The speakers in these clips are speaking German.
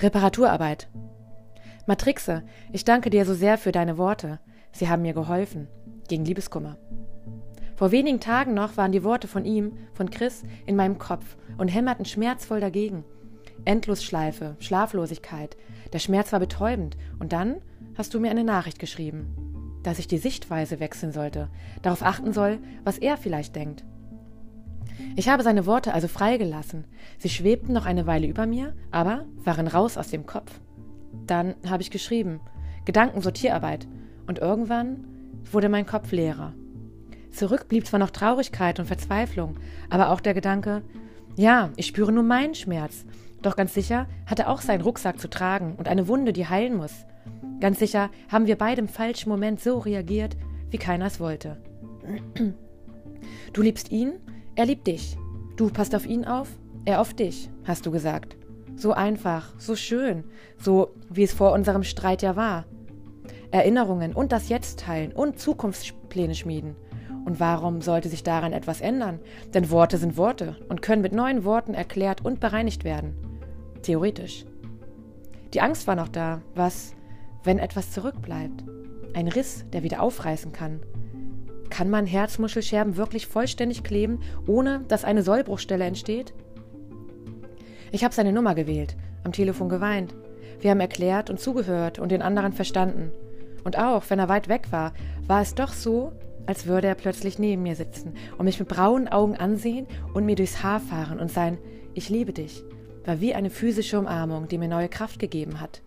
Reparaturarbeit. Matrixe, ich danke dir so sehr für deine Worte. Sie haben mir geholfen. Gegen Liebeskummer. Vor wenigen Tagen noch waren die Worte von ihm, von Chris, in meinem Kopf und hämmerten schmerzvoll dagegen. Endlosschleife, Schlaflosigkeit. Der Schmerz war betäubend. Und dann hast du mir eine Nachricht geschrieben, dass ich die Sichtweise wechseln sollte, darauf achten soll, was er vielleicht denkt. Ich habe seine Worte also freigelassen. Sie schwebten noch eine Weile über mir, aber waren raus aus dem Kopf. Dann habe ich geschrieben, Gedankensortierarbeit, und irgendwann wurde mein Kopf leerer. Zurück blieb zwar noch Traurigkeit und Verzweiflung, aber auch der Gedanke, ja, ich spüre nur meinen Schmerz, doch ganz sicher hat er auch seinen Rucksack zu tragen und eine Wunde, die heilen muss. Ganz sicher haben wir beide im falschen Moment so reagiert, wie keiner es wollte. Du liebst ihn, er liebt dich. Du passt auf ihn auf, er auf dich, hast du gesagt. So einfach, so schön, so wie es vor unserem Streit ja war. Erinnerungen und das Jetzt teilen und Zukunftspläne schmieden. Und warum sollte sich daran etwas ändern? Denn Worte sind Worte und können mit neuen Worten erklärt und bereinigt werden. Theoretisch. Die Angst war noch da. Was, wenn etwas zurückbleibt? Ein Riss, der wieder aufreißen kann. Kann man Herzmuschelscherben wirklich vollständig kleben, ohne dass eine Sollbruchstelle entsteht? Ich habe seine Nummer gewählt, am Telefon geweint. Wir haben erklärt und zugehört und den anderen verstanden. Und auch, wenn er weit weg war, war es doch so, als würde er plötzlich neben mir sitzen und mich mit braunen Augen ansehen und mir durchs Haar fahren und sein Ich liebe dich war wie eine physische Umarmung, die mir neue Kraft gegeben hat.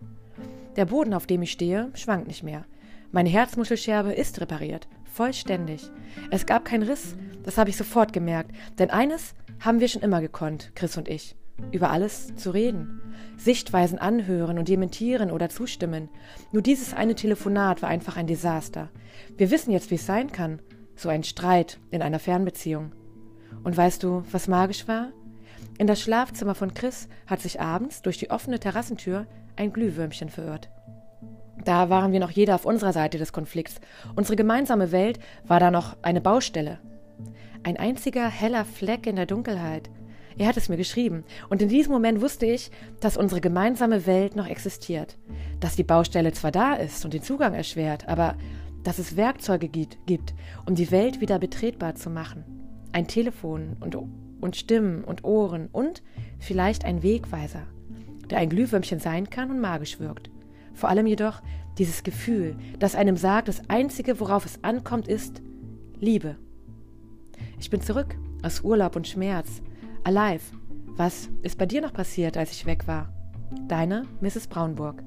Der Boden, auf dem ich stehe, schwankt nicht mehr. Meine Herzmuschelscherbe ist repariert, vollständig. Es gab keinen Riss, das habe ich sofort gemerkt, denn eines haben wir schon immer gekonnt, Chris und ich über alles zu reden, Sichtweisen anhören und dementieren oder zustimmen. Nur dieses eine Telefonat war einfach ein Desaster. Wir wissen jetzt, wie es sein kann, so ein Streit in einer Fernbeziehung. Und weißt du, was magisch war? In das Schlafzimmer von Chris hat sich abends durch die offene Terrassentür ein Glühwürmchen verirrt. Da waren wir noch jeder auf unserer Seite des Konflikts. Unsere gemeinsame Welt war da noch eine Baustelle. Ein einziger heller Fleck in der Dunkelheit, er hat es mir geschrieben. Und in diesem Moment wusste ich, dass unsere gemeinsame Welt noch existiert. Dass die Baustelle zwar da ist und den Zugang erschwert, aber dass es Werkzeuge gibt, um die Welt wieder betretbar zu machen. Ein Telefon und, und Stimmen und Ohren und vielleicht ein Wegweiser, der ein Glühwürmchen sein kann und magisch wirkt. Vor allem jedoch dieses Gefühl, das einem sagt, das Einzige, worauf es ankommt, ist Liebe. Ich bin zurück aus Urlaub und Schmerz, Alive. Was ist bei dir noch passiert, als ich weg war? Deine Mrs. Braunburg.